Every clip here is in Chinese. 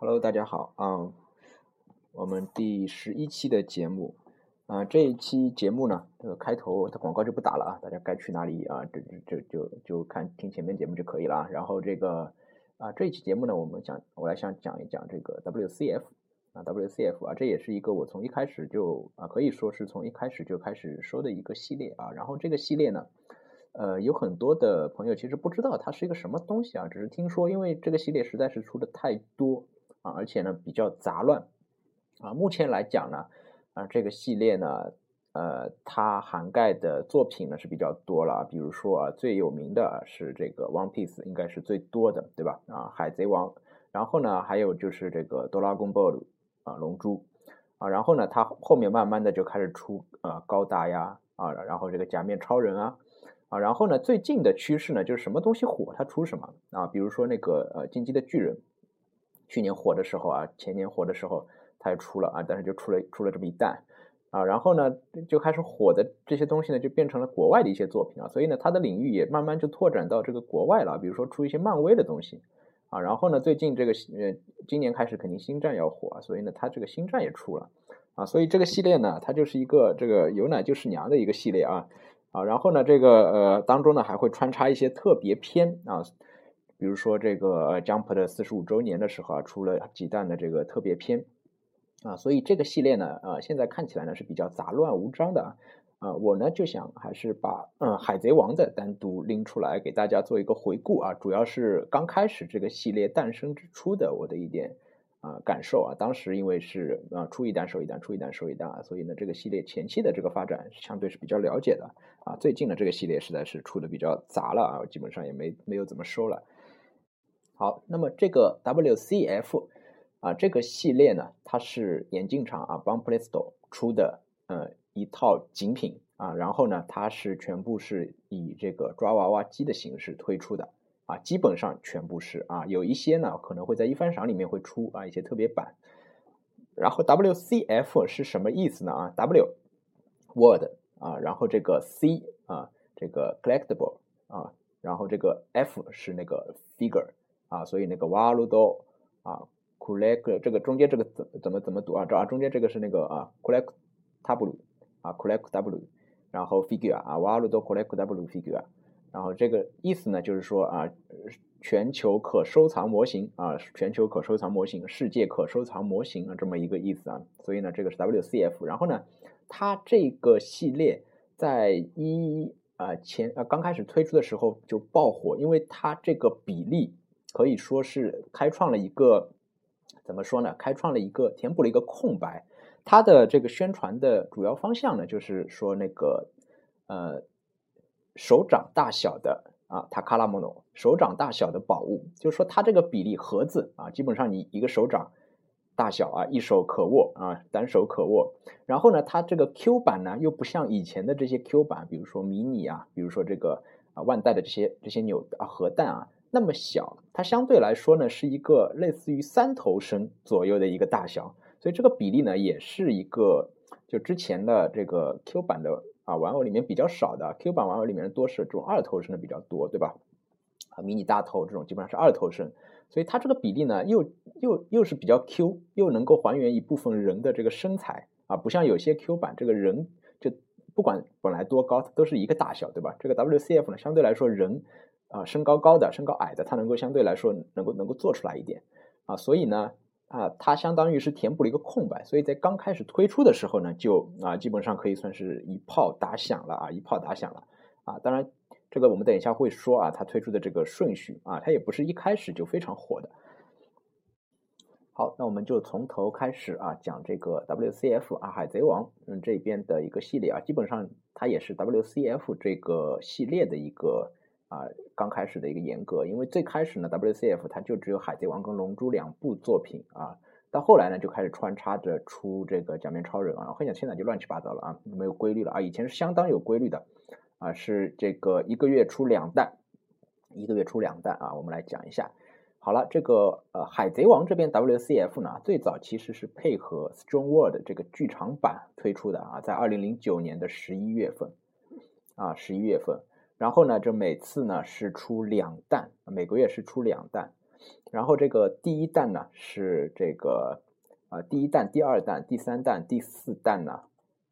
Hello，大家好啊，我们第十一期的节目啊，这一期节目呢，这个开头的广告就不打了啊，大家该去哪里啊，这这这就就看听前面节目就可以了。然后这个啊，这一期节目呢，我们讲，我来想讲一讲这个 WCF 啊，WCF 啊，这也是一个我从一开始就啊，可以说是从一开始就开始说的一个系列啊。然后这个系列呢。呃，有很多的朋友其实不知道它是一个什么东西啊，只是听说，因为这个系列实在是出的太多啊，而且呢比较杂乱啊。目前来讲呢，啊这个系列呢，呃，它涵盖的作品呢是比较多了，比如说啊最有名的是这个 One Piece，应该是最多的，对吧？啊，海贼王，然后呢还有就是这个哆啦 A 梦啊，龙珠啊，然后呢它后面慢慢的就开始出啊高达呀啊，然后这个假面超人啊。啊，然后呢，最近的趋势呢，就是什么东西火，它出什么啊？比如说那个呃，进击的巨人，去年火的时候啊，前年火的时候，它也出了啊，但是就出了出了这么一弹啊，然后呢，就开始火的这些东西呢，就变成了国外的一些作品啊，所以呢，它的领域也慢慢就拓展到这个国外了，比如说出一些漫威的东西。啊，然后呢，最近这个呃，今年开始肯定星战要火，啊所以呢，它这个星战也出了。啊，所以这个系列呢，它就是一个这个有奶就是娘的一个系列啊。啊，然后呢，这个呃当中呢还会穿插一些特别篇啊，比如说这个 Jump 的四十五周年的时候啊，出了几弹的这个特别篇啊，所以这个系列呢，呃，现在看起来呢是比较杂乱无章的啊，啊，我呢就想还是把嗯海贼王的单独拎出来给大家做一个回顾啊，主要是刚开始这个系列诞生之初的我的一点。啊，感受啊，当时因为是啊出一单收一单，出一单收一单啊，所以呢，这个系列前期的这个发展相对是比较了解的啊。最近的这个系列实在是出的比较杂了啊，基本上也没没有怎么收了。好，那么这个 WCF 啊，这个系列呢，它是眼镜厂啊 b o m p l a y Store 出的呃一套精品啊，然后呢，它是全部是以这个抓娃娃机的形式推出的。啊，基本上全部是啊，有一些呢可能会在一番赏里面会出啊一些特别版。然后 WCF 是什么意思呢？啊，W Word 啊，然后这个 C 啊，这个 Collectible 啊，然后这个 F 是那个 Figure 啊，所以那个 Valudo 啊，Collect 这个中间这个怎怎么怎么读啊？这啊中间这个是那个啊 Collectable 啊 Collectable，然后 Figure 啊 Valudo Collectable Figure。然后这个意思呢，就是说啊，全球可收藏模型啊，全球可收藏模型，世界可收藏模型啊，这么一个意思啊。所以呢，这个是 WCF。然后呢，它这个系列在一啊前啊刚开始推出的时候就爆火，因为它这个比例可以说是开创了一个怎么说呢？开创了一个填补了一个空白。它的这个宣传的主要方向呢，就是说那个呃。手掌大小的啊，塔卡拉莫诺，手掌大小的宝物，就是说它这个比例盒子啊，基本上你一个手掌大小啊，一手可握啊，单手可握。然后呢，它这个 Q 版呢，又不像以前的这些 Q 版，比如说迷你啊，比如说这个啊万代的这些这些扭啊核弹啊那么小，它相对来说呢是一个类似于三头身左右的一个大小，所以这个比例呢也是一个就之前的这个 Q 版的。啊，玩偶里面比较少的 Q 版玩偶里面多是这种二头身的比较多，对吧？啊，迷你大头这种基本上是二头身，所以它这个比例呢，又又又是比较 Q，又能够还原一部分人的这个身材啊，不像有些 Q 版这个人就不管本来多高，都是一个大小，对吧？这个 WCF 呢，相对来说人啊身高高的、身高矮的，他能够相对来说能够能够做出来一点啊，所以呢。啊，它相当于是填补了一个空白，所以在刚开始推出的时候呢，就啊基本上可以算是一炮打响了啊，一炮打响了啊。当然，这个我们等一下会说啊，它推出的这个顺序啊，它也不是一开始就非常火的。好，那我们就从头开始啊，讲这个 WCF 啊，海贼王嗯这边的一个系列啊，基本上它也是 WCF 这个系列的一个。啊，刚开始的一个严格，因为最开始呢，WCF 它就只有海贼王跟龙珠两部作品啊，到后来呢就开始穿插着出这个假面超人啊，我跟你讲，现在就乱七八糟了啊，没有规律了啊，以前是相当有规律的啊，是这个一个月出两弹，一个月出两弹啊，我们来讲一下。好了，这个呃海贼王这边 WCF 呢，最早其实是配合 Strong World 这个剧场版推出的啊，在二零零九年的十一月份啊，十一月份。然后呢，这每次呢是出两弹，每个月是出两弹。然后这个第一弹呢是这个啊第一弹、第二弹、第三弹、第四弹呢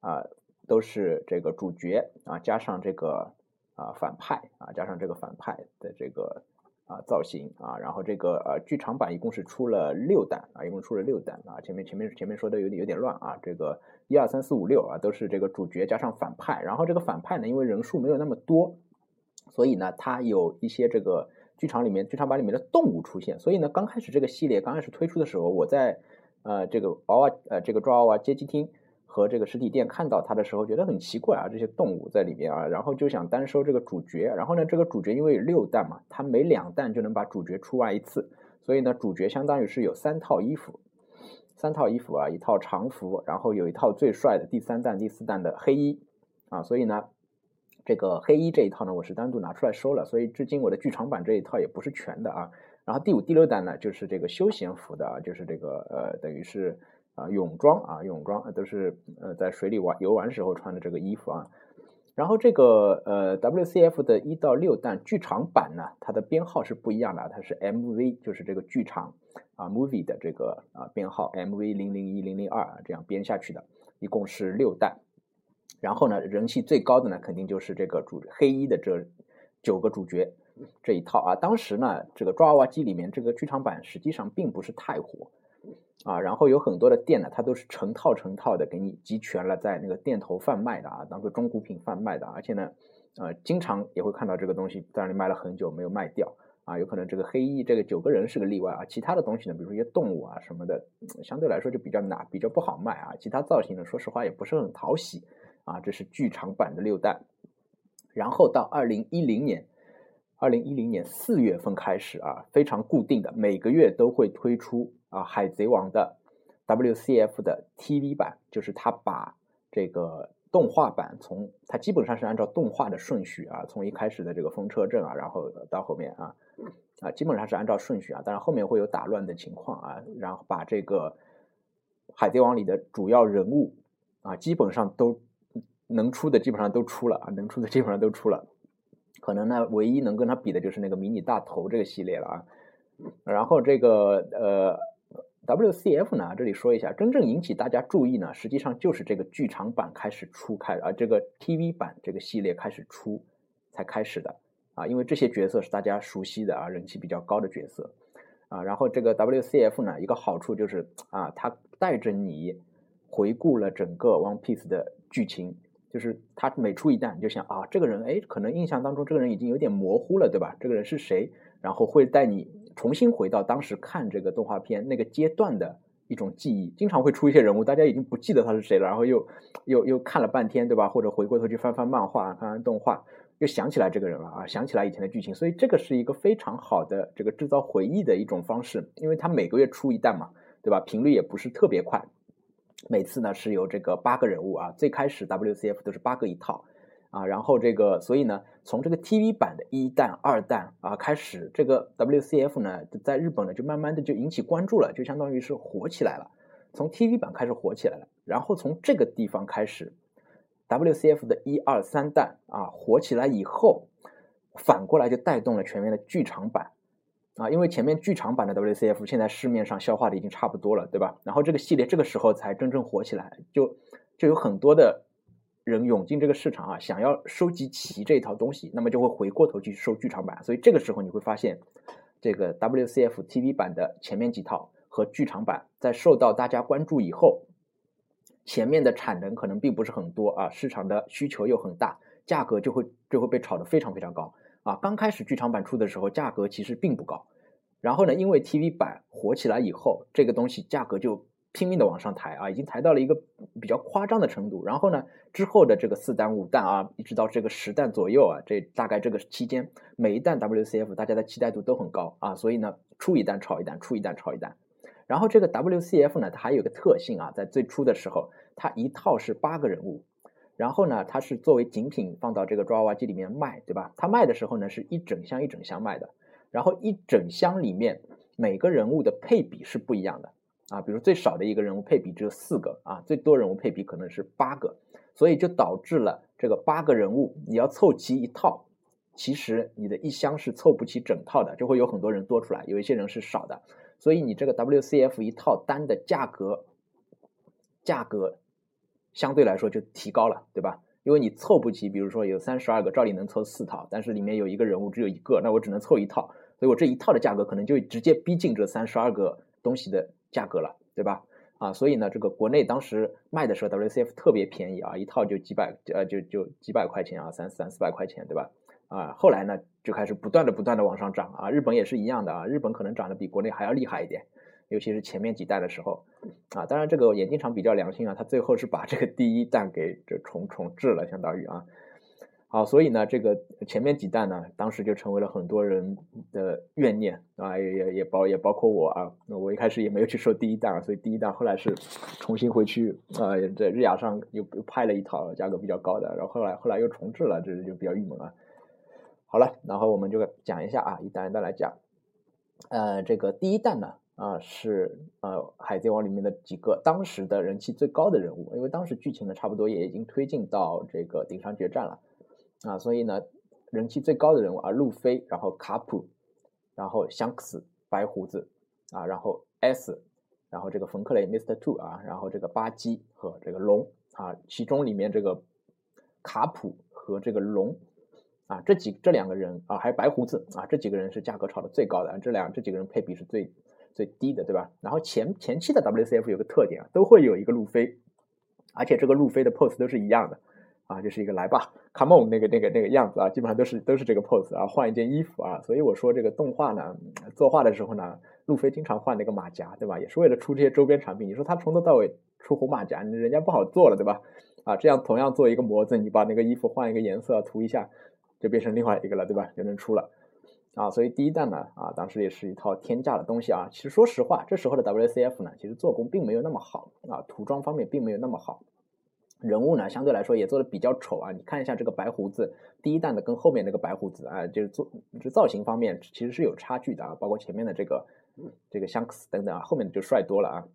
啊都是这个主角啊加上这个啊反派啊加上这个反派的这个啊造型啊，然后这个呃剧场版一共是出了六弹啊，一共出了六弹啊，前面前面前面说的有点有点乱啊，这个一二三四五六啊都是这个主角加上反派，然后这个反派呢因为人数没有那么多，所以呢它有一些这个。剧场里面，剧场版里面的动物出现，所以呢，刚开始这个系列刚开始推出的时候，我在呃这个娃娃呃这个抓娃娃街机厅和这个实体店看到它的时候，觉得很奇怪啊，这些动物在里面啊，然后就想单收这个主角，然后呢，这个主角因为有六弹嘛，它每两弹就能把主角出完一次，所以呢，主角相当于是有三套衣服，三套衣服啊，一套常服，然后有一套最帅的第三弹、第四弹的黑衣啊，所以呢。这个黑衣这一套呢，我是单独拿出来收了，所以至今我的剧场版这一套也不是全的啊。然后第五、第六弹呢，就是这个休闲服的啊，就是这个呃，等于是啊泳装啊，泳装都是呃在水里玩游玩时候穿的这个衣服啊。然后这个呃 WCF 的一到六弹剧场版呢，它的编号是不一样的，它是 MV，就是这个剧场啊 movie 的这个啊编号 MV 零零一零零二这样编下去的，一共是六弹。然后呢，人气最高的呢，肯定就是这个主黑衣的这九个主角这一套啊。当时呢，这个抓娃娃机里面这个剧场版实际上并不是太火啊。然后有很多的店呢，它都是成套成套的给你集全了，在那个店头贩卖的啊，当做中古品贩卖的。而且呢，呃，经常也会看到这个东西在那里卖了很久没有卖掉啊。有可能这个黑衣这个九个人是个例外啊，其他的东西呢，比如说一些动物啊什么的，相对来说就比较难，比较不好卖啊。其他造型呢，说实话也不是很讨喜。啊，这是剧场版的六弹，然后到二零一零年，二零一零年四月份开始啊，非常固定的每个月都会推出啊《海贼王》的 WCF 的 TV 版，就是他把这个动画版从它基本上是按照动画的顺序啊，从一开始的这个风车阵啊，然后到后面啊啊，基本上是按照顺序啊，当然后面会有打乱的情况啊，然后把这个《海贼王》里的主要人物啊，基本上都。能出的基本上都出了啊，能出的基本上都出了，可能呢，唯一能跟他比的就是那个迷你大头这个系列了啊。然后这个呃，WCF 呢，这里说一下，真正引起大家注意呢，实际上就是这个剧场版开始出开啊，这个 TV 版这个系列开始出才开始的啊，因为这些角色是大家熟悉的啊，人气比较高的角色啊。然后这个 WCF 呢，一个好处就是啊，它带着你回顾了整个 One Piece 的剧情。就是他每出一弹，就想啊，这个人哎，可能印象当中这个人已经有点模糊了，对吧？这个人是谁？然后会带你重新回到当时看这个动画片那个阶段的一种记忆。经常会出一些人物，大家已经不记得他是谁了，然后又又又看了半天，对吧？或者回过头去翻翻漫画、看看动画，又想起来这个人了啊，想起来以前的剧情。所以这个是一个非常好的这个制造回忆的一种方式，因为他每个月出一弹嘛，对吧？频率也不是特别快。每次呢是有这个八个人物啊，最开始 WCF 都是八个一套啊，然后这个所以呢，从这个 TV 版的一弹、二弹啊开始，这个 WCF 呢在日本呢就慢慢的就引起关注了，就相当于是火起来了。从 TV 版开始火起来了，然后从这个地方开始，WCF 的一二三弹啊火起来以后，反过来就带动了全面的剧场版。啊，因为前面剧场版的 WCF 现在市面上消化的已经差不多了，对吧？然后这个系列这个时候才真正火起来，就就有很多的人涌进这个市场啊，想要收集齐这一套东西，那么就会回过头去收剧场版。所以这个时候你会发现，这个 WCF TV 版的前面几套和剧场版在受到大家关注以后，前面的产能可能并不是很多啊，市场的需求又很大，价格就会就会被炒得非常非常高。啊，刚开始剧场版出的时候，价格其实并不高，然后呢，因为 TV 版火起来以后，这个东西价格就拼命的往上抬啊，已经抬到了一个比较夸张的程度。然后呢，之后的这个四弹、五弹啊，一直到这个十弹左右啊，这大概这个期间，每一弹 WCF 大家的期待度都很高啊，所以呢，出一弹炒一弹，出一弹炒一弹。然后这个 WCF 呢，它还有个特性啊，在最初的时候，它一套是八个人物。然后呢，它是作为精品放到这个抓娃娃机里面卖，对吧？它卖的时候呢，是一整箱一整箱卖的。然后一整箱里面每个人物的配比是不一样的啊，比如最少的一个人物配比只有四个啊，最多人物配比可能是八个，所以就导致了这个八个人物你要凑齐一套其实你的一箱是凑不齐整套的，就会有很多人多出来，有一些人是少的，所以你这个 WCF 一套单的价格，价格相对来说就提高了，对吧？因为你凑不齐，比如说有三十二个，照理能凑四套，但是里面有一个人物只有一个，那我只能凑一套，所以我这一套的价格可能就直接逼近这三十二个东西的价格了，对吧？啊，所以呢，这个国内当时卖的时候，WCF 特别便宜啊，一套就几百，呃，就就几百块钱啊，三三四百块钱，对吧？啊，后来呢，就开始不断的不断的往上涨啊，日本也是一样的啊，日本可能涨得比国内还要厉害一点，尤其是前面几代的时候，啊，当然这个眼镜厂比较良心啊，他最后是把这个第一弹给这重重置了，相当于啊。好，所以呢，这个前面几弹呢，当时就成为了很多人的怨念啊，也也也包也包括我啊。我一开始也没有去收第一弹，所以第一弹后来是重新回去啊，在日亚上又又拍了一套价格比较高的，然后后来后来又重置了，这就比较郁闷啊。好了，然后我们就讲一下啊，一弹一弹来讲。呃，这个第一弹呢啊是呃海贼王里面的几个当时的人气最高的人物，因为当时剧情呢差不多也已经推进到这个顶上决战了。啊，所以呢，人气最高的人物啊，路飞，然后卡普，然后香克斯，白胡子，啊，然后 S，然后这个冯克雷，Mr. Two 啊，然后这个巴基和这个龙啊，其中里面这个卡普和这个龙啊，这几这两个人啊，还有白胡子啊，这几个人是价格炒的最高的，这两这几个人配比是最最低的，对吧？然后前前期的 WCF 有个特点啊，都会有一个路飞，而且这个路飞的 pose 都是一样的。啊，就是一个来吧，come on 那个那个那个样子啊，基本上都是都是这个 pose 啊，换一件衣服啊，所以我说这个动画呢，作画的时候呢，路飞经常换那个马甲，对吧？也是为了出这些周边产品。你说他从头到尾出红马甲，人家不好做了，对吧？啊，这样同样做一个模子，你把那个衣服换一个颜色涂一下，就变成另外一个了，对吧？就能出了。啊，所以第一弹呢，啊，当时也是一套天价的东西啊。其实说实话，这时候的 WCF 呢，其实做工并没有那么好啊，涂装方面并没有那么好。人物呢，相对来说也做的比较丑啊。你看一下这个白胡子，第一弹的跟后面那个白胡子啊，就是做这造型方面其实是有差距的啊。包括前面的这个这个香克斯等等啊，后面的就帅多了啊。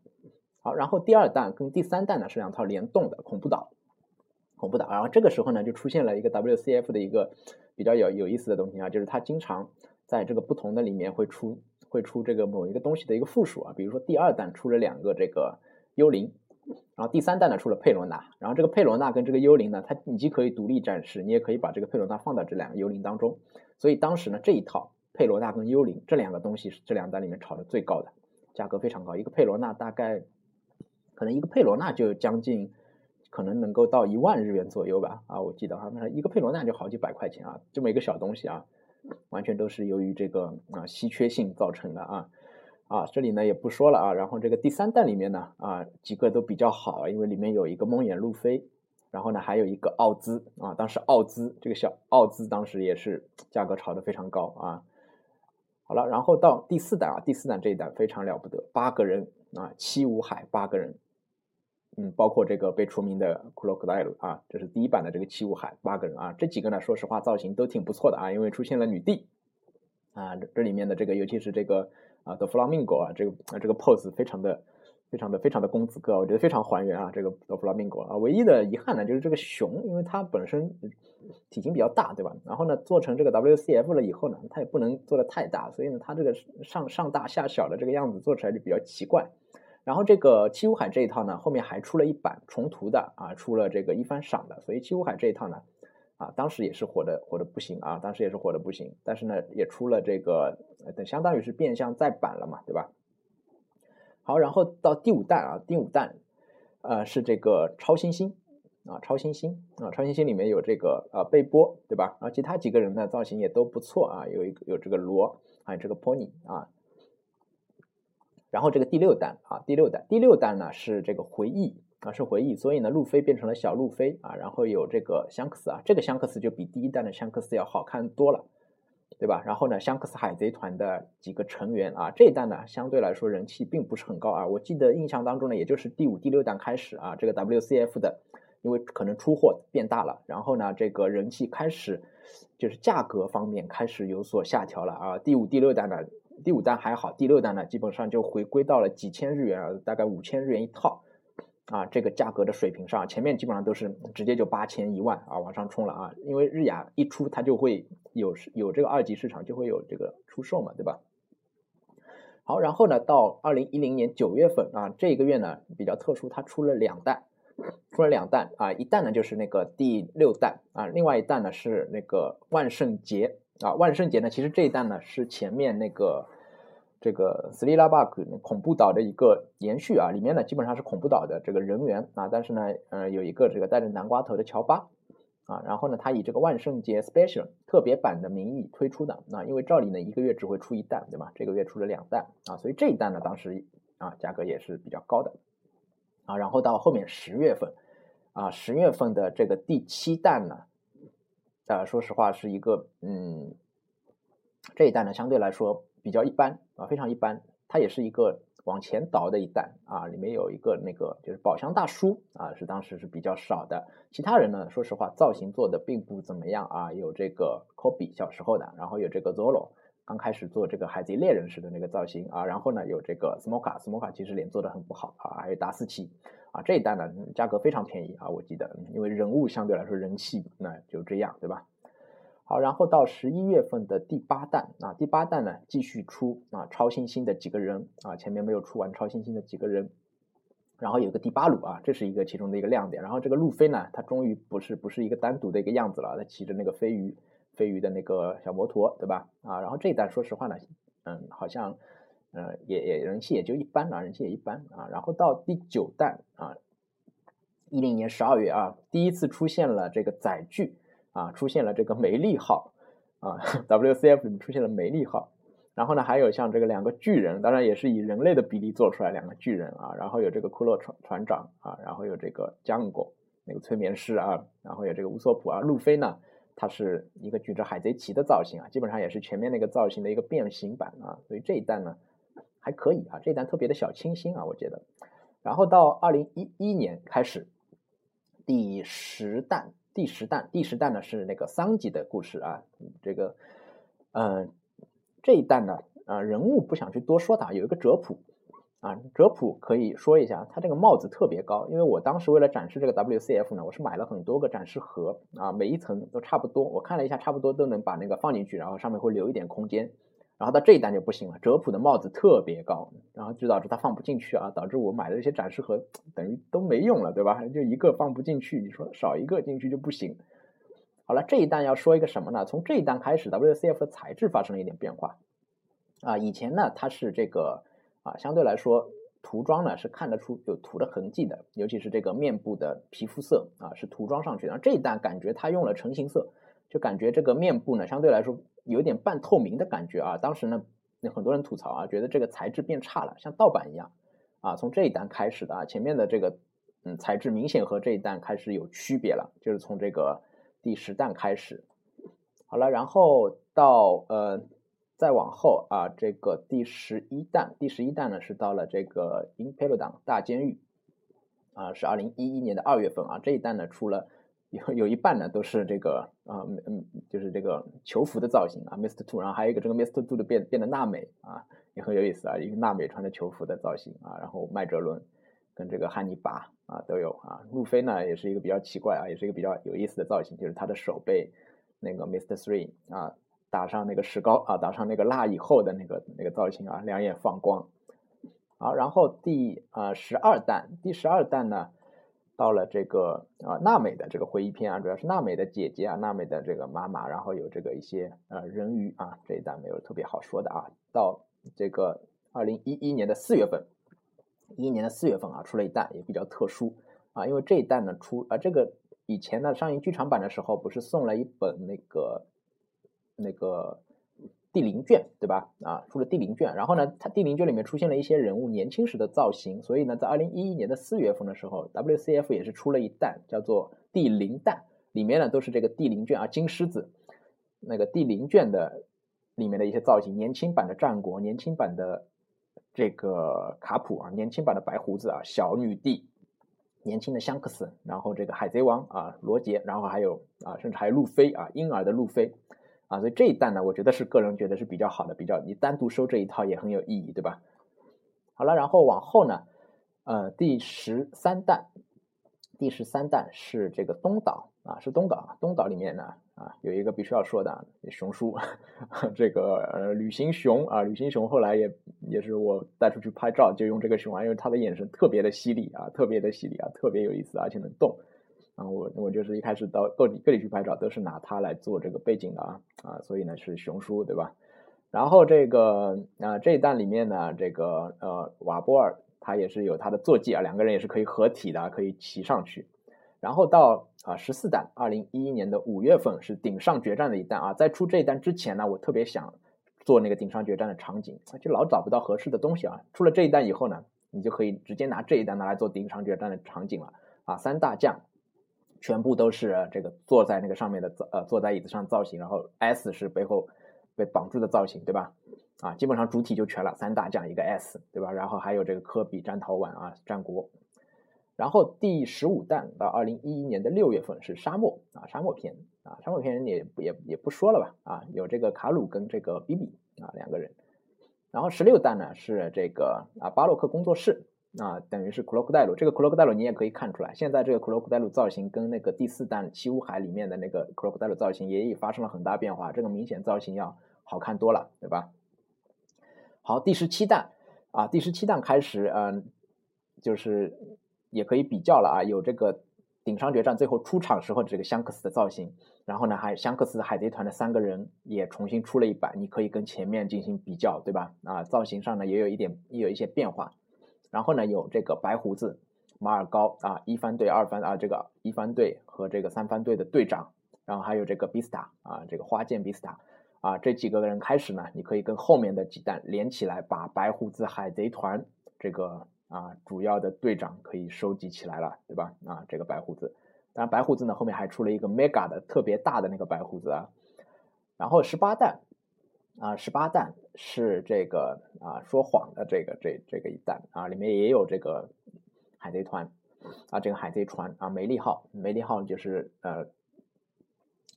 好，然后第二弹跟第三弹呢是两套联动的恐怖岛，恐怖岛。然后这个时候呢，就出现了一个 WCF 的一个比较有有意思的东西啊，就是它经常在这个不同的里面会出会出这个某一个东西的一个附属啊。比如说第二弹出了两个这个幽灵。然后第三弹呢出了佩罗娜，然后这个佩罗娜跟这个幽灵呢，它你既可以独立展示，你也可以把这个佩罗娜放到这两个幽灵当中。所以当时呢这一套佩罗娜跟幽灵这两个东西是这两代里面炒的最高的，价格非常高。一个佩罗娜大概可能一个佩罗娜就将近可能能够到一万日元左右吧。啊，我记得啊，那一个佩罗娜就好几百块钱啊，这么一个小东西啊，完全都是由于这个啊稀缺性造成的啊。啊，这里呢也不说了啊，然后这个第三弹里面呢，啊几个都比较好，因为里面有一个梦魇路飞，然后呢还有一个奥兹啊，当时奥兹这个小奥兹当时也是价格炒得非常高啊。好了，然后到第四弹啊，第四弹这一弹非常了不得，八个人啊，七武海八个人，嗯，包括这个被除名的库洛克戴鲁啊，这是第一版的这个七武海八个人啊，这几个呢说实话造型都挺不错的啊，因为出现了女帝啊，这里面的这个尤其是这个。啊，The Flamingo 啊，这个这个 pose 非常的、非常的、非常的公子哥，我觉得非常还原啊。这个 The Flamingo 啊，唯一的遗憾呢就是这个熊，因为它本身体型比较大，对吧？然后呢，做成这个 WCF 了以后呢，它也不能做的太大，所以呢，它这个上上大下小的这个样子做出来就比较奇怪。然后这个七武海这一套呢，后面还出了一版重涂的啊，出了这个一番赏的，所以七武海这一套呢。啊，当时也是火的，火的不行啊！当时也是火的不行，但是呢，也出了这个，等相当于是变相再版了嘛，对吧？好，然后到第五弹啊，第五弹，呃，是这个超新星啊，超新星啊，超新星里面有这个呃贝波，对吧？然后其他几个人呢，造型也都不错啊，有一个有这个罗，还有这个 pony 啊。然后这个第六弹啊，第六弹，第六弹呢是这个回忆。啊，是回忆，所以呢，路飞变成了小路飞啊，然后有这个香克斯啊，这个香克斯就比第一弹的香克斯要好看多了，对吧？然后呢，香克斯海贼团的几个成员啊，这一代呢相对来说人气并不是很高啊，我记得印象当中呢，也就是第五、第六弹开始啊，这个 WCF 的，因为可能出货变大了，然后呢，这个人气开始就是价格方面开始有所下调了啊，第五、第六弹呢，第五弹还好，第六弹呢基本上就回归到了几千日元啊，大概五千日元一套。啊这个价格的水平上，前面基本上都是直接就八千一万啊往上冲了啊，因为日亚一出它就会有有这个二级市场就会有这个出售嘛，对吧？好，然后呢，到二零一零年九月份啊，这一个月呢比较特殊，它出了两弹，出了两弹啊，一弹呢就是那个第六弹啊，另外一弹呢是那个万圣节啊，万圣节呢其实这一弹呢是前面那个这个斯里拉巴克恐怖岛的一个延续啊，里面呢基本上是恐怖岛的这个人员啊，但是呢，呃，有一个这个戴着南瓜头的乔巴。啊，然后呢，他以这个万圣节 Special 特别版的名义推出的。那因为照理呢，一个月只会出一弹，对吧？这个月出了两弹啊，所以这一弹呢，当时啊价格也是比较高的啊。然后到后面十月份啊，十月份的这个第七弹呢，啊，说实话是一个嗯，这一弹呢相对来说比较一般啊，非常一般，它也是一个。往前倒的一弹啊，里面有一个那个就是宝箱大叔啊，是当时是比较少的。其他人呢，说实话造型做的并不怎么样啊。有这个 Kobe 小时候的，然后有这个 Zoro 刚开始做这个海贼猎人时的那个造型啊，然后呢有这个 Smoka，Smoka 其实脸做的很不好啊，还有达斯奇啊这一弹呢价格非常便宜啊，我记得，因为人物相对来说人气那就这样对吧？好，然后到十一月份的第八弹啊，第八弹呢继续出啊超新星的几个人啊，前面没有出完超新星的几个人，然后有个第八路啊，这是一个其中的一个亮点。然后这个路飞呢，它终于不是不是一个单独的一个样子了，它骑着那个飞鱼飞鱼的那个小摩托，对吧？啊，然后这一弹说实话呢，嗯，好像嗯也也人气也就一般啊，人气也一般啊。然后到第九代啊，一零年十二月啊，第一次出现了这个载具。啊，出现了这个梅利号啊，WCF 里面出现了梅利号，然后呢，还有像这个两个巨人，当然也是以人类的比例做出来两个巨人啊，然后有这个库洛船船长啊，然后有这个江果那个催眠师啊，然后有这个乌索普啊，路飞呢，他是一个举着海贼旗的造型啊，基本上也是前面那个造型的一个变形版啊，所以这一代呢还可以啊，这一弹特别的小清新啊，我觉得，然后到二零一一年开始第十弹。第十弹，第十弹呢是那个桑吉的故事啊，这个，嗯，这一弹呢，啊，人物不想去多说它，有一个哲普，啊，哲普可以说一下，他这个帽子特别高，因为我当时为了展示这个 WCF 呢，我是买了很多个展示盒啊，每一层都差不多，我看了一下，差不多都能把那个放进去，然后上面会留一点空间。然后到这一单就不行了，哲普的帽子特别高，然后就导致它放不进去啊，导致我买的这些展示盒等于都没用了，对吧？就一个放不进去，你说少一个进去就不行。好了，这一单要说一个什么呢？从这一单开始，WCF 的材质发生了一点变化啊。以前呢，它是这个啊，相对来说涂装呢是看得出有涂的痕迹的，尤其是这个面部的皮肤色啊是涂装上去的。这一单感觉它用了成型色，就感觉这个面部呢相对来说。有点半透明的感觉啊！当时呢，有很多人吐槽啊，觉得这个材质变差了，像盗版一样啊。从这一弹开始的啊，前面的这个嗯材质明显和这一弹开始有区别了，就是从这个第十弹开始。好了，然后到呃再往后啊，这个第十一弹，第十一弹呢是到了这个 Imperial 党大监狱啊，是二零一一年的二月份啊，这一弹呢出了。有有一半呢都是这个啊嗯就是这个囚服的造型啊，Mr. Two，然后还有一个这个 Mr. Two 的变变得娜美啊，也很有意思啊，一个娜美穿着囚服的造型啊，然后麦哲伦跟这个汉尼拔啊都有啊，路飞呢也是一个比较奇怪啊，也是一个比较有意思的造型，就是他的手被那个 Mr. Three 啊打上那个石膏啊，打上那个蜡以后的那个那个造型啊，两眼放光。好，然后第啊十二弹，第十二弹呢。到了这个啊，娜美的这个回忆篇啊，主要是娜美的姐姐啊，娜美的这个妈妈，然后有这个一些呃人鱼啊，这一段没有特别好说的啊。到这个二零一一年的四月份，一一年的四月份啊，出了一弹也比较特殊啊，因为这一弹呢出啊，这个以前呢上映剧场版的时候，不是送了一本那个那个。第零卷对吧？啊，出了第零卷，然后呢，它第零卷里面出现了一些人物年轻时的造型，所以呢，在二零一一年的四月份的时候，WCF 也是出了一弹，叫做第零弹，里面呢都是这个第零卷啊，金狮子那个第零卷的里面的一些造型，年轻版的战国，年轻版的这个卡普啊，年轻版的白胡子啊，小女帝，年轻的香克斯，然后这个海贼王啊，罗杰，然后还有啊，甚至还有路飞啊，婴儿的路飞。啊，所以这一弹呢，我觉得是个人觉得是比较好的，比较你单独收这一套也很有意义，对吧？好了，然后往后呢，呃，第十三弹，第十三弹是这个东岛啊，是东岛。东岛里面呢啊，有一个必须要说的熊叔，这个呃旅行熊啊，旅行熊后来也也是我带出去拍照就用这个熊啊，因为他的眼神特别的犀利啊，特别的犀利啊，特别有意思，而且能动。啊，我我就是一开始到各地各地去拍照，都是拿它来做这个背景的啊啊，所以呢是熊叔对吧？然后这个啊这一弹里面呢，这个呃瓦波尔他也是有他的坐骑啊，两个人也是可以合体的，可以骑上去。然后到啊十四弹，二零一一年的五月份是顶上决战的一弹啊，在出这一弹之前呢，我特别想做那个顶上决战的场景，就老找不到合适的东西啊。出了这一弹以后呢，你就可以直接拿这一弹拿来做顶上决战的场景了啊，三大将。全部都是这个坐在那个上面的呃坐在椅子上造型，然后 S 是背后被绑住的造型，对吧？啊，基本上主体就全了，三大将一个 S，对吧？然后还有这个科比战陶宛啊战国，然后第十五弹到二零一一年的六月份是沙漠啊沙漠篇啊沙漠篇也也也不说了吧啊有这个卡鲁跟这个比比啊两个人，然后十六弹呢是这个啊巴洛克工作室。啊，等于是库洛克戴鲁，这个库洛克戴鲁你也可以看出来，现在这个库洛克戴鲁造型跟那个第四弹七乌海里面的那个库洛克戴鲁造型也已发生了很大变化，这个明显造型要好看多了，对吧？好，第十七弹啊，第十七弹开始，嗯，就是也可以比较了啊，有这个顶上决战最后出场时候这个香克斯的造型，然后呢，还有香克斯海贼团的三个人也重新出了一版，你可以跟前面进行比较，对吧？啊，造型上呢也有一点也有一些变化。然后呢，有这个白胡子马尔高啊，一番队、二番啊，这个一番队和这个三番队的队长，然后还有这个比斯塔啊，这个花剑比斯塔啊，这几个人开始呢，你可以跟后面的几弹连起来，把白胡子海贼团这个啊主要的队长可以收集起来了，对吧？啊，这个白胡子，当然白胡子呢后面还出了一个 mega 的特别大的那个白胡子啊，然后十八弹。啊，十八弹是这个啊说谎的这个这这个一弹啊，里面也有这个海贼团啊，这个海贼船啊，梅利号，梅利号就是呃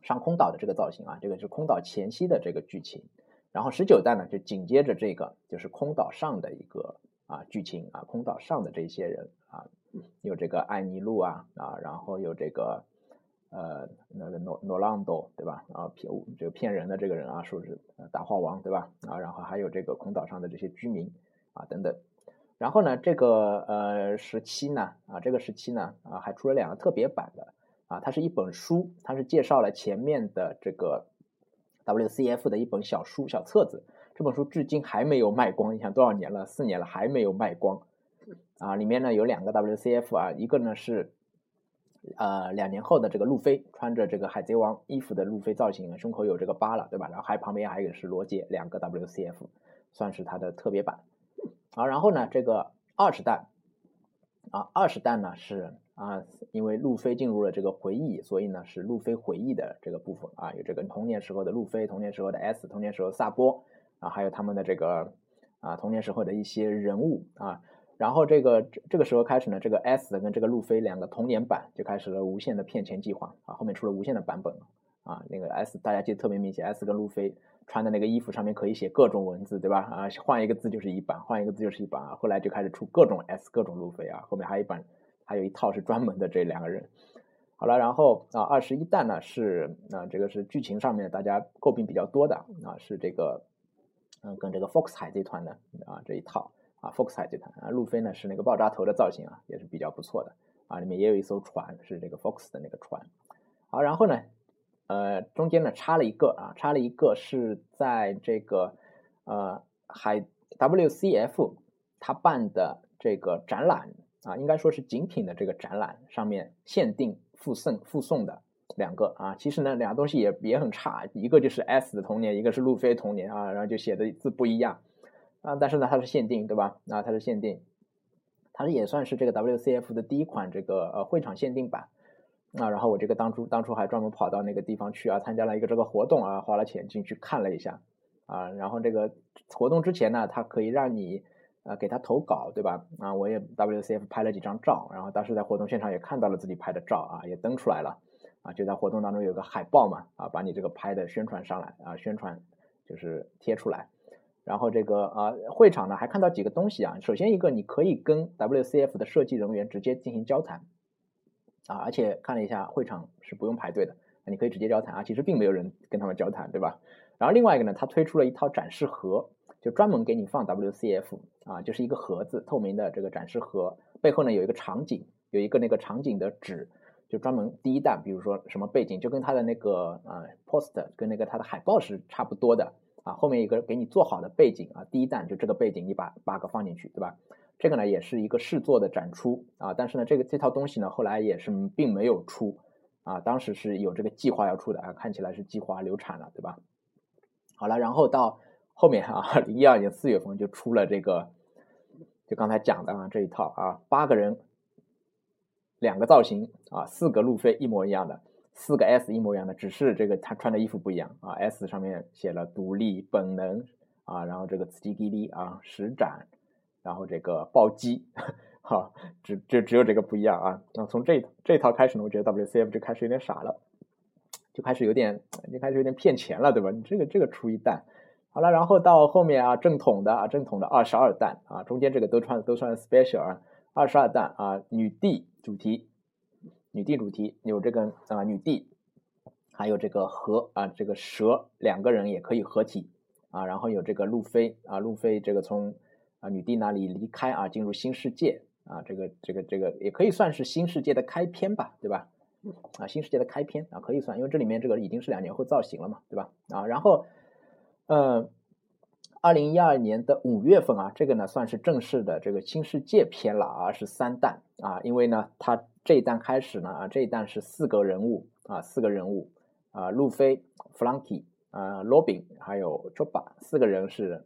上空岛的这个造型啊，这个是空岛前期的这个剧情。然后十九弹呢，就紧接着这个就是空岛上的一个啊剧情啊，空岛上的这些人啊，有这个艾尼路啊啊，然后有这个。呃，那个诺诺朗多对吧？啊，骗这个骗人的这个人啊，说是大话王对吧？啊，然后还有这个空岛上的这些居民啊等等。然后呢，这个呃时期呢，啊这个时期呢，啊还出了两个特别版的啊，它是一本书，它是介绍了前面的这个 WCF 的一本小书小册子。这本书至今还没有卖光，你想多少年了？四年了还没有卖光啊！里面呢有两个 WCF 啊，一个呢是。呃，两年后的这个路飞穿着这个海贼王衣服的路飞造型，胸口有这个疤了，对吧？然后还旁边还有是罗杰，两个 WCF，算是它的特别版。啊，然后呢，这个二十弹，啊，二十弹呢是啊，因为路飞进入了这个回忆，所以呢是路飞回忆的这个部分啊，有这个童年时候的路飞，童年时候的 S，童年时候萨波，啊，还有他们的这个啊童年时候的一些人物啊。然后这个这个时候开始呢，这个 S 跟这个路飞两个童年版就开始了无限的骗钱计划啊，后面出了无限的版本啊，那个 S 大家记得特别明显，S 跟路飞穿的那个衣服上面可以写各种文字，对吧？啊，换一个字就是一版，换一个字就是一版啊。后来就开始出各种 S 各种路飞啊，后面还有一版，还有一套是专门的这两个人。好了，然后啊，二十一弹呢是啊，这个是剧情上面大家诟病比较多的啊，是这个嗯跟这个 Fox 海贼团的啊这一套。啊，Fox 海贼团啊，路飞呢是那个爆炸头的造型啊，也是比较不错的啊。里面也有一艘船，是这个 Fox 的那个船。好，然后呢，呃，中间呢插了一个啊，插了一个是在这个呃海 WCF 他办的这个展览啊，应该说是精品的这个展览上面限定附赠附送的两个啊。其实呢，两个东西也也很差，一个就是 S 的童年，一个是路飞童年啊，然后就写的字不一样。啊，但是呢，它是限定，对吧？啊，它是限定，它也算是这个 WCF 的第一款这个呃会场限定版。啊，然后我这个当初当初还专门跑到那个地方去啊，参加了一个这个活动啊，花了钱进去看了一下啊。然后这个活动之前呢，它可以让你呃给他投稿，对吧？啊，我也 WCF 拍了几张照，然后当时在活动现场也看到了自己拍的照啊，也登出来了啊，就在活动当中有个海报嘛，啊，把你这个拍的宣传上来啊，宣传就是贴出来。然后这个啊会场呢还看到几个东西啊，首先一个你可以跟 WCF 的设计人员直接进行交谈。啊，而且看了一下会场是不用排队的，你可以直接交谈。啊，其实并没有人跟他们交谈，对吧？然后另外一个呢，他推出了一套展示盒，就专门给你放 WCF 啊，就是一个盒子，透明的这个展示盒，背后呢有一个场景，有一个那个场景的纸，就专门第一弹，比如说什么背景，就跟他的那个啊 post 跟那个他的海报是差不多的啊，后面一个给你做好的背景啊，第一弹就这个背景，你把 bug 放进去，对吧？这个呢也是一个试做的展出啊，但是呢这个这套东西呢后来也是并没有出啊，当时是有这个计划要出的啊，看起来是计划流产了，对吧？好了，然后到后面啊，二零一二年四月份就出了这个，就刚才讲的啊这一套啊，八个人，两个造型啊，四个路飞一模一样的，四个 S 一模一样的，只是这个他穿的衣服不一样啊，S 上面写了独立本能啊，然后这个刺激吉利啊，实展，然后这个暴击，哈，只就只有这个不一样啊。那从这这套开始呢，我觉得 WCF 就开始有点傻了。就开始有点，就开始有点骗钱了，对吧？你这个这个出一弹，好了，然后到后面啊，正统的啊，正统的二十二弹啊，中间这个都穿都算 special 啊，二十二弹啊，女帝主题，女帝主题有这个啊女帝，还有这个和啊这个蛇两个人也可以合体啊，然后有这个路飞啊路飞这个从啊女帝那里离开啊进入新世界啊，这个这个这个也可以算是新世界的开篇吧，对吧？啊，新世界的开篇啊，可以算，因为这里面这个已经是两年后造型了嘛，对吧？啊，然后，呃，二零一二年的五月份啊，这个呢算是正式的这个新世界篇了啊，是三弹啊，因为呢，它这一弹开始呢啊，这一弹是四个人物啊，四个人物啊，路飞、弗兰基啊、罗宾还有 Chopper 四个人是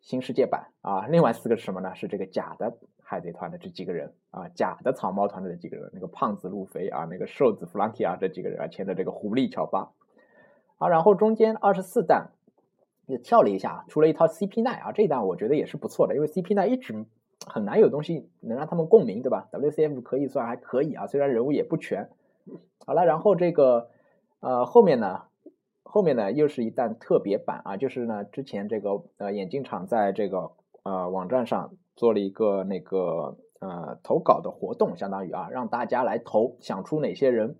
新世界版啊，另外四个是什么呢？是这个假的。海贼团的这几个人啊，假的草帽团的这几个人，那个胖子路飞啊，那个瘦子弗兰基啊，这几个人啊，牵着这个狐狸乔巴，啊，然后中间二十四弹也跳了一下，出了一套 CP 奈啊，这一弹我觉得也是不错的，因为 CP 奈一直很难有东西能让他们共鸣，对吧？WCF 可以算还可以啊，虽然人物也不全。好了，然后这个呃后面呢，后面呢又是一弹特别版啊，就是呢之前这个呃眼镜厂在这个呃网站上。做了一个那个呃投稿的活动，相当于啊让大家来投，想出哪些人，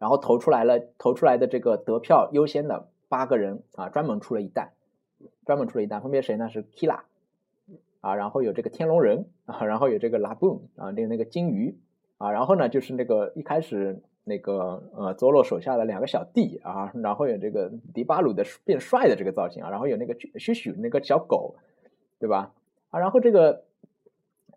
然后投出来了，投出来的这个得票优先的八个人啊，专门出了一弹，专门出了一弹，分别谁呢？是 Kila 啊，然后有这个天龙人啊，然后有这个拉布啊，那那个金鱼啊，然后呢就是那个一开始那个呃 Zoro 手下的两个小弟啊，然后有这个迪巴鲁的变帅的这个造型啊，然后有那个嘘嘘那个小狗，对吧？啊，然后这个，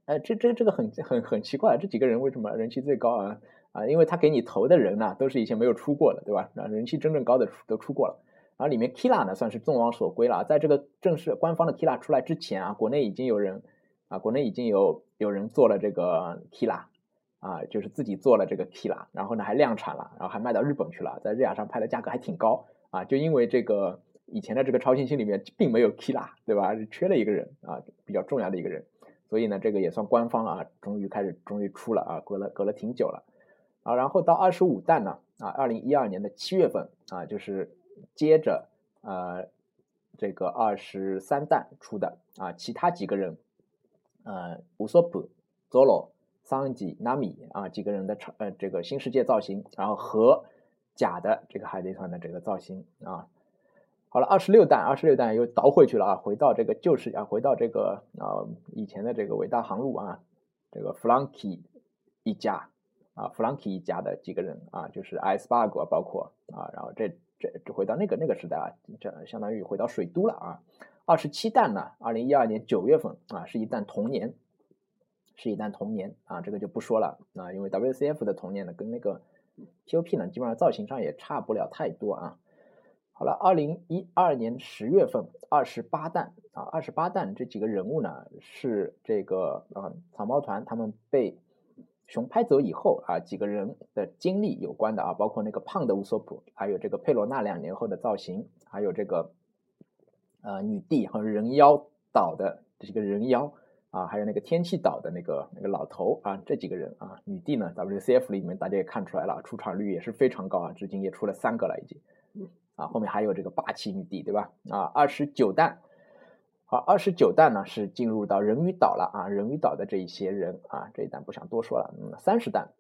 呃，这这这个很很很奇怪，这几个人为什么人气最高啊？啊，因为他给你投的人呢，都是以前没有出过的，对吧？啊，人气真正高的都出过了。然后里面 Kila 呢，算是众望所归了。在这个正式官方的 Kila 出来之前啊，国内已经有人啊，国内已经有有人做了这个 Kila 啊，就是自己做了这个 Kila，然后呢还量产了，然后还卖到日本去了，在日亚上拍的价格还挺高啊，就因为这个。以前的这个超新星里面并没有 Kila，对吧？缺了一个人啊，比较重要的一个人，所以呢，这个也算官方啊，终于开始，终于出了啊，隔了隔了挺久了啊。然后到二十五弹呢，啊，二零一二年的七月份啊，就是接着呃这个二十三弹出的啊，其他几个人，呃，乌索普、Zoro、桑吉、纳米啊几个人的呃这个新世界造型，然后和假的这个海贼团的这个造型啊。好了，二十六弹，二十六弹又倒回去了啊，回到这个旧世啊，回到这个啊以前的这个伟大航路啊，这个弗兰基一家啊，弗兰基一家的几个人啊，就是艾斯巴格包括啊，然后这这回到那个那个时代啊，这相当于回到水都了啊。二十七弹呢，二零一二年九月份啊，是一弹童年，是一弹童年啊，这个就不说了啊，因为 WCF 的童年呢，跟那个 TOP 呢，基本上造型上也差不了太多啊。好了，二零一二年十月份，二十八弹啊，二十八弹这几个人物呢，是这个啊草帽团他们被熊拍走以后啊，几个人的经历有关的啊，包括那个胖的乌索普，还有这个佩罗娜两年后的造型，还有这个呃女帝和人妖岛的这个人妖啊，还有那个天气岛的那个那个老头啊，这几个人啊，女帝呢，WCF 里面大家也看出来了，出场率也是非常高啊，至今也出了三个了已经。啊，后面还有这个霸气女帝，对吧？啊，二十九弹，好，二十九弹呢是进入到人鱼岛了啊，人鱼岛的这一些人啊，这一弹不想多说了。嗯，三十弹，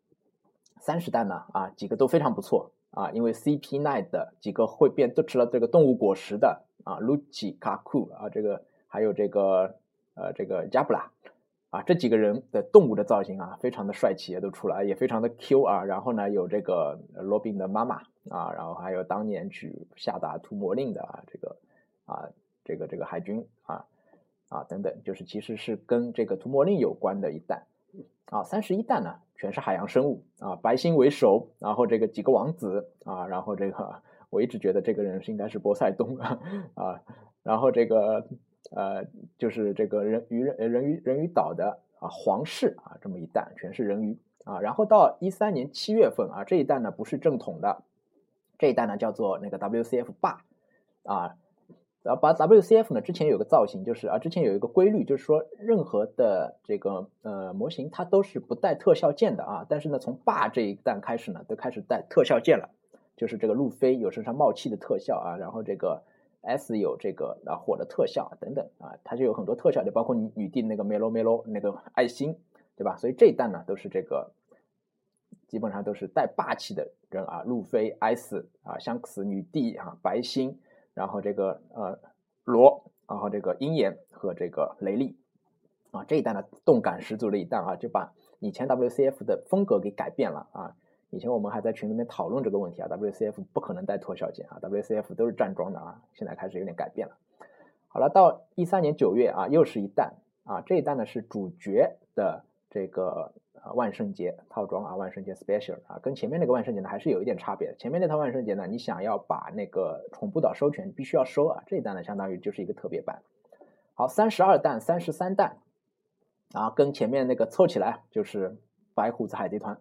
三十弹呢啊，几个都非常不错啊，因为 CP9 的几个会变都吃了这个动物果实的啊，Luchi Kaku 啊，这个还有这个呃这个加布拉啊，这几个人的动物的造型啊，非常的帅气，也都出来，也非常的 Q 啊。然后呢，有这个罗宾的妈妈啊，然后还有当年去下达屠魔令的啊，这个啊。这个这个海军啊啊等等，就是其实是跟这个屠魔令有关的一弹啊，三十一弹呢全是海洋生物啊，白星为首，然后这个几个王子啊，然后这个我一直觉得这个人是应该是波塞冬啊啊，然后这个呃就是这个人鱼人人鱼人鱼岛的啊皇室啊这么一弹全是人鱼啊，然后到一三年七月份啊这一弹呢不是正统的，这一弹呢叫做那个 WCF 霸啊。然后把 WCF 呢，之前有个造型，就是啊，之前有一个规律，就是说任何的这个呃模型它都是不带特效键的啊。但是呢，从霸这一弹开始呢，都开始带特效键了，就是这个路飞有身上冒气的特效啊，然后这个 S 有这个啊火的特效等等啊，它就有很多特效，就包括女女帝那个 Melo Melo 那个爱心，对吧？所以这一弹呢都是这个基本上都是带霸气的人啊，路飞 S 啊，香克斯女帝啊，白星。然后这个呃罗，然后这个鹰眼和这个雷利，啊这一弹呢动感十足的一弹啊，就把以前 WCF 的风格给改变了啊。以前我们还在群里面讨论这个问题啊，WCF 不可能带特效件啊，WCF 都是站桩的啊。现在开始有点改变了。好了，到一三年九月啊，又是一弹啊，这一弹呢是主角的这个。万圣节套装啊，万圣节 special 啊，跟前面那个万圣节呢还是有一点差别的。前面那套万圣节呢，你想要把那个宠物岛收全，必须要收啊。这一弹呢，相当于就是一个特别版。好，三十二弹、三十三弹啊，跟前面那个凑起来就是白胡子海贼团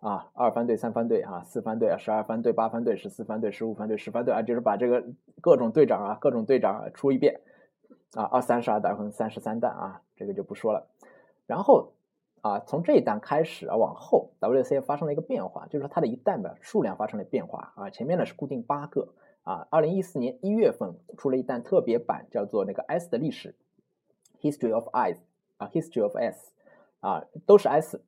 啊，二番队、三番队啊，四番队啊，十二番队、八番队、十四番队、十五番队、十番队啊，就是把这个各种队长啊，各种队长出一遍啊，二三十二弹和三十三弹啊，这个就不说了。然后。啊，从这一弹开始啊，往后，WC 发生了一个变化，就是说它的一弹的数量发生了变化啊。前面呢是固定八个啊，二零一四年一月份出了一弹特别版，叫做那个 S 的历史，History of S 啊，History of S 啊，都是 S，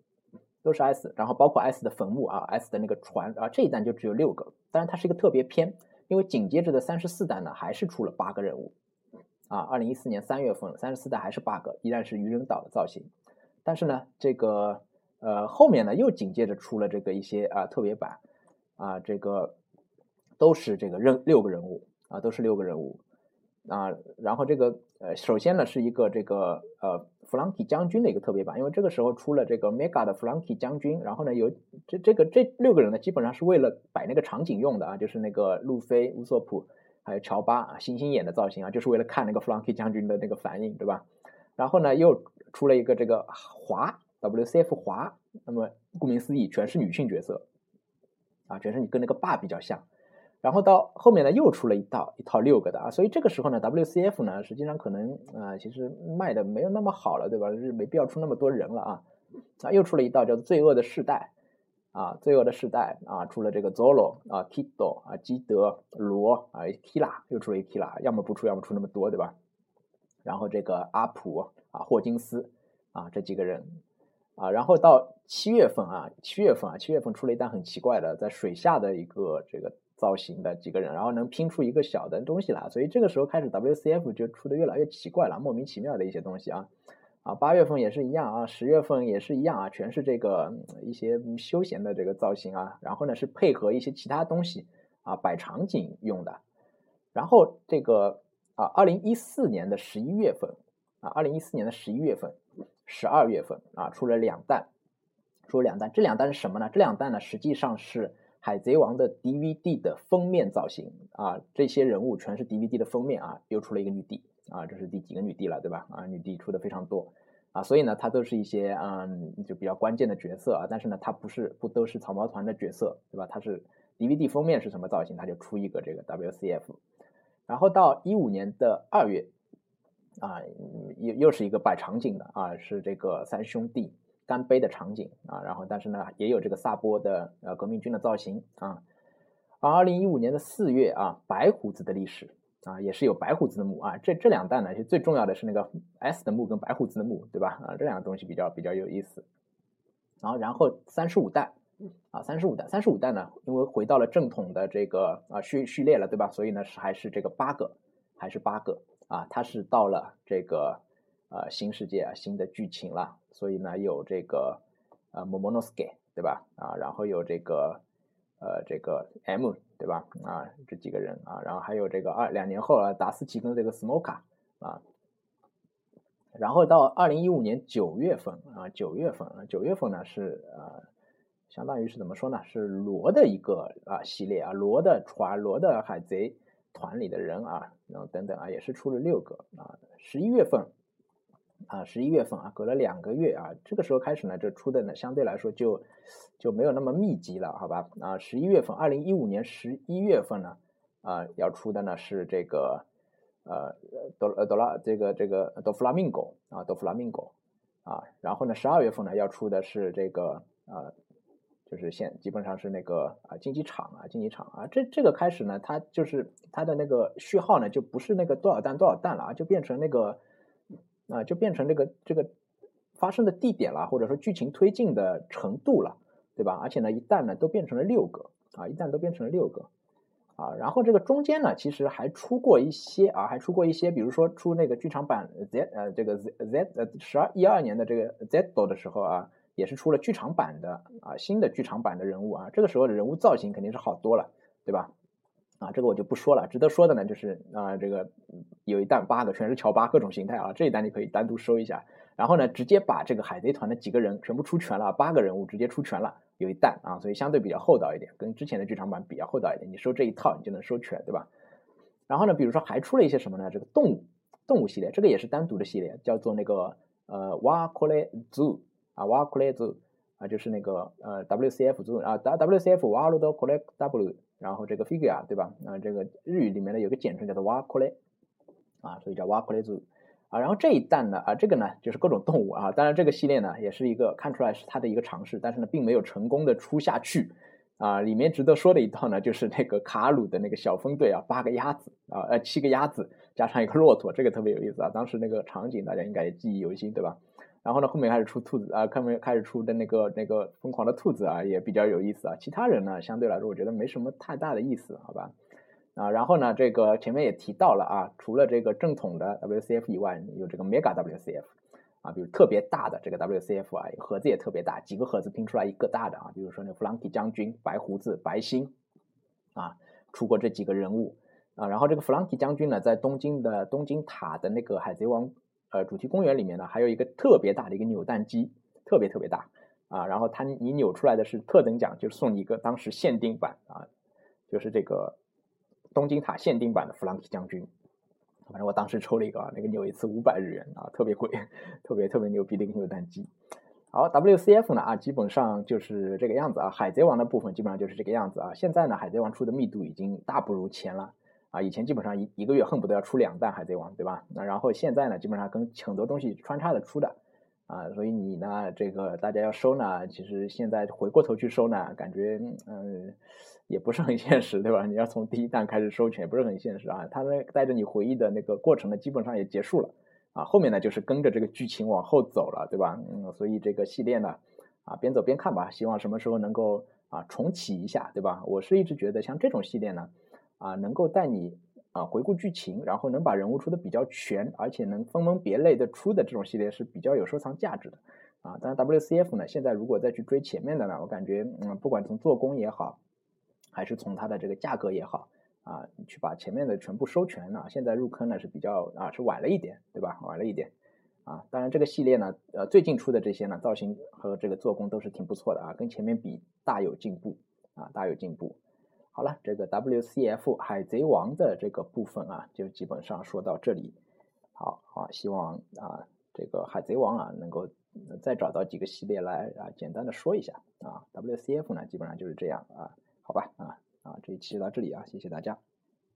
都是 S，然后包括 S 的坟墓啊，S 的那个船啊，这一弹就只有六个，当然它是一个特别篇，因为紧接着的三十四弹呢还是出了八个人物啊，二零一四年三月份三十四弹还是八个，依然是愚人岛的造型。但是呢，这个呃后面呢又紧接着出了这个一些啊特别版啊，这个都是这个人六个人物啊，都是六个人物啊。然后这个呃首先呢是一个这个呃弗朗基将军的一个特别版，因为这个时候出了这个 mega 的弗朗基将军，然后呢有这这个这六个人呢基本上是为了摆那个场景用的啊，就是那个路飞、乌索普还有乔巴啊星星眼的造型啊，就是为了看那个弗朗基将军的那个反应，对吧？然后呢又。出了一个这个华 WCF 华，那么顾名思义，全是女性角色啊，全是你跟那个爸比较像。然后到后面呢，又出了一套一套六个的啊，所以这个时候呢，WCF 呢，实际上可能啊，其实卖的没有那么好了，对吧？是没必要出那么多人了啊。啊，又出了一道叫做罪恶的世代啊，罪恶的世代啊，出了这个 Zolo 啊，Tito 啊，基德罗啊，Kila 又出了一 Kila，要么不出，要么出那么多，对吧？然后这个阿普。霍金斯啊，这几个人啊，然后到七月份啊，七月份啊，七月份出了一单很奇怪的，在水下的一个这个造型的几个人，然后能拼出一个小的东西来，所以这个时候开始 WCF 就出的越来越奇怪了，莫名其妙的一些东西啊啊，八月份也是一样啊，十月份也是一样啊，全是这个一些休闲的这个造型啊，然后呢是配合一些其他东西啊摆场景用的，然后这个啊，二零一四年的十一月份。啊，二零一四年的十一月份、十二月份啊，出了两弹，出了两弹。这两弹是什么呢？这两弹呢，实际上是《海贼王》的 DVD 的封面造型啊。这些人物全是 DVD 的封面啊。又出了一个女帝啊，这是第几个女帝了，对吧？啊，女帝出的非常多啊，所以呢，它都是一些嗯，就比较关键的角色啊。但是呢，它不是不都是草帽团的角色，对吧？它是 DVD 封面是什么造型，它就出一个这个 WCF。然后到一五年的二月。啊，又又是一个摆场景的啊，是这个三兄弟干杯的场景啊，然后但是呢，也有这个萨波的呃革命军的造型啊。而二零一五年的四月啊，白胡子的历史啊，也是有白胡子的墓啊。这这两弹呢，就最重要的是那个 S 的墓跟白胡子的墓，对吧？啊，这两个东西比较比较有意思。然后然后三十五弹啊，三十五弹，三十五弹呢，因为回到了正统的这个啊序序列了，对吧？所以呢是还是这个八个，还是八个啊，它是到了这个呃新世界啊新的剧情了，所以呢有这个呃 Momonosuke 对吧？啊，然后有这个。呃，这个 M 对吧？啊，这几个人啊，然后还有这个二两年后啊，达斯奇跟这个 Smoka 啊，然后到二零一五年九月份啊，九月份啊，九月份呢是呃，相当于是怎么说呢？是罗的一个啊系列啊，罗的船，罗的海贼团里的人啊，然后等等啊，也是出了六个啊，十一月份。啊，十一月份啊，隔了两个月啊，这个时候开始呢，这出的呢相对来说就就没有那么密集了，好吧？啊，十一月份，二零一五年十一月份呢，啊，要出的呢是这个呃，多呃多拉这个这个多弗拉明戈啊，多弗拉明戈啊，然后呢，十二月份呢要出的是这个呃，就是现基本上是那个啊竞技场啊竞技场啊，这这个开始呢，它就是它的那个序号呢就不是那个多少弹多少弹了啊，就变成那个。啊，就变成这个这个发生的地点了，或者说剧情推进的程度了，对吧？而且呢，一旦呢都变成了六个啊，一旦都变成了六个啊，然后这个中间呢，其实还出过一些啊，还出过一些，比如说出那个剧场版 Z 呃这个 Z Z 呃十二一二年的这个 Z 多的时候啊，也是出了剧场版的啊新的剧场版的人物啊，这个时候的人物造型肯定是好多了，对吧？啊，这个我就不说了。值得说的呢，就是啊，这个有一弹八个，全是乔巴各种形态啊。这一弹你可以单独收一下。然后呢，直接把这个海贼团的几个人全部出全了，八个人物直接出全了，有一弹啊，所以相对比较厚道一点，跟之前的剧场版比较厚道一点。你收这一套，你就能收全，对吧？然后呢，比如说还出了一些什么呢？这个动物动物系列，这个也是单独的系列，叫做那个呃瓦库雷 zoo 啊瓦库雷族啊，就是那个呃 WCF 族啊 WCF 瓦鲁多 collect W。然后这个 figure 对吧？啊，这个日语里面呢有个简称叫做 wakole，啊，所以叫 wakole 组啊。然后这一弹呢，啊，这个呢就是各种动物啊。当然这个系列呢也是一个看出来是它的一个尝试，但是呢并没有成功的出下去啊。里面值得说的一套呢就是那个卡鲁的那个小分队啊，八个鸭子啊，呃七个鸭子加上一个骆驼，这个特别有意思啊。当时那个场景大家应该也记忆犹新，对吧？然后呢，后面开始出兔子啊，后面开始出的那个那个疯狂的兔子啊，也比较有意思啊。其他人呢，相对来说我觉得没什么太大的意思，好吧？啊，然后呢，这个前面也提到了啊，除了这个正统的 WCF 以外，有这个 Mega WCF 啊，比如特别大的这个 WCF 啊，盒子也特别大，几个盒子拼出来一个大的啊，比如说那弗朗提将军、白胡子、白星啊，出过这几个人物啊。然后这个弗朗提将军呢，在东京的东京塔的那个海贼王。呃，主题公园里面呢，还有一个特别大的一个扭蛋机，特别特别大啊。然后它你扭出来的是特等奖，就送你一个当时限定版啊，就是这个东京塔限定版的弗兰克将军。反正我当时抽了一个啊，那个扭一次五百日元啊，特别贵，特别特别牛逼的一个扭蛋机。好，WCF 呢啊，基本上就是这个样子啊。海贼王的部分基本上就是这个样子啊。现在呢，海贼王出的密度已经大不如前了。啊，以前基本上一一个月恨不得要出两弹海贼王，对吧？那然后现在呢，基本上跟很多东西穿插的出的，啊，所以你呢，这个大家要收呢，其实现在回过头去收呢，感觉嗯也不是很现实，对吧？你要从第一弹开始收全，也不是很现实啊。它呢带着你回忆的那个过程呢，基本上也结束了，啊，后面呢就是跟着这个剧情往后走了，对吧？嗯，所以这个系列呢，啊，边走边看吧，希望什么时候能够啊重启一下，对吧？我是一直觉得像这种系列呢。啊，能够带你啊回顾剧情，然后能把人物出的比较全，而且能分门别类的出的这种系列是比较有收藏价值的啊。当然，WCF 呢，现在如果再去追前面的呢，我感觉嗯，不管从做工也好，还是从它的这个价格也好啊，去把前面的全部收全了，现在入坑呢是比较啊是晚了一点，对吧？晚了一点啊。当然，这个系列呢，呃，最近出的这些呢，造型和这个做工都是挺不错的啊，跟前面比大有进步啊，大有进步。好了，这个 WCF 海贼王的这个部分啊，就基本上说到这里。好好，希望啊，这个海贼王啊，能够再找到几个系列来啊，简单的说一下啊。WCF 呢，基本上就是这样啊。好吧，啊啊，这一期就到这里啊，谢谢大家。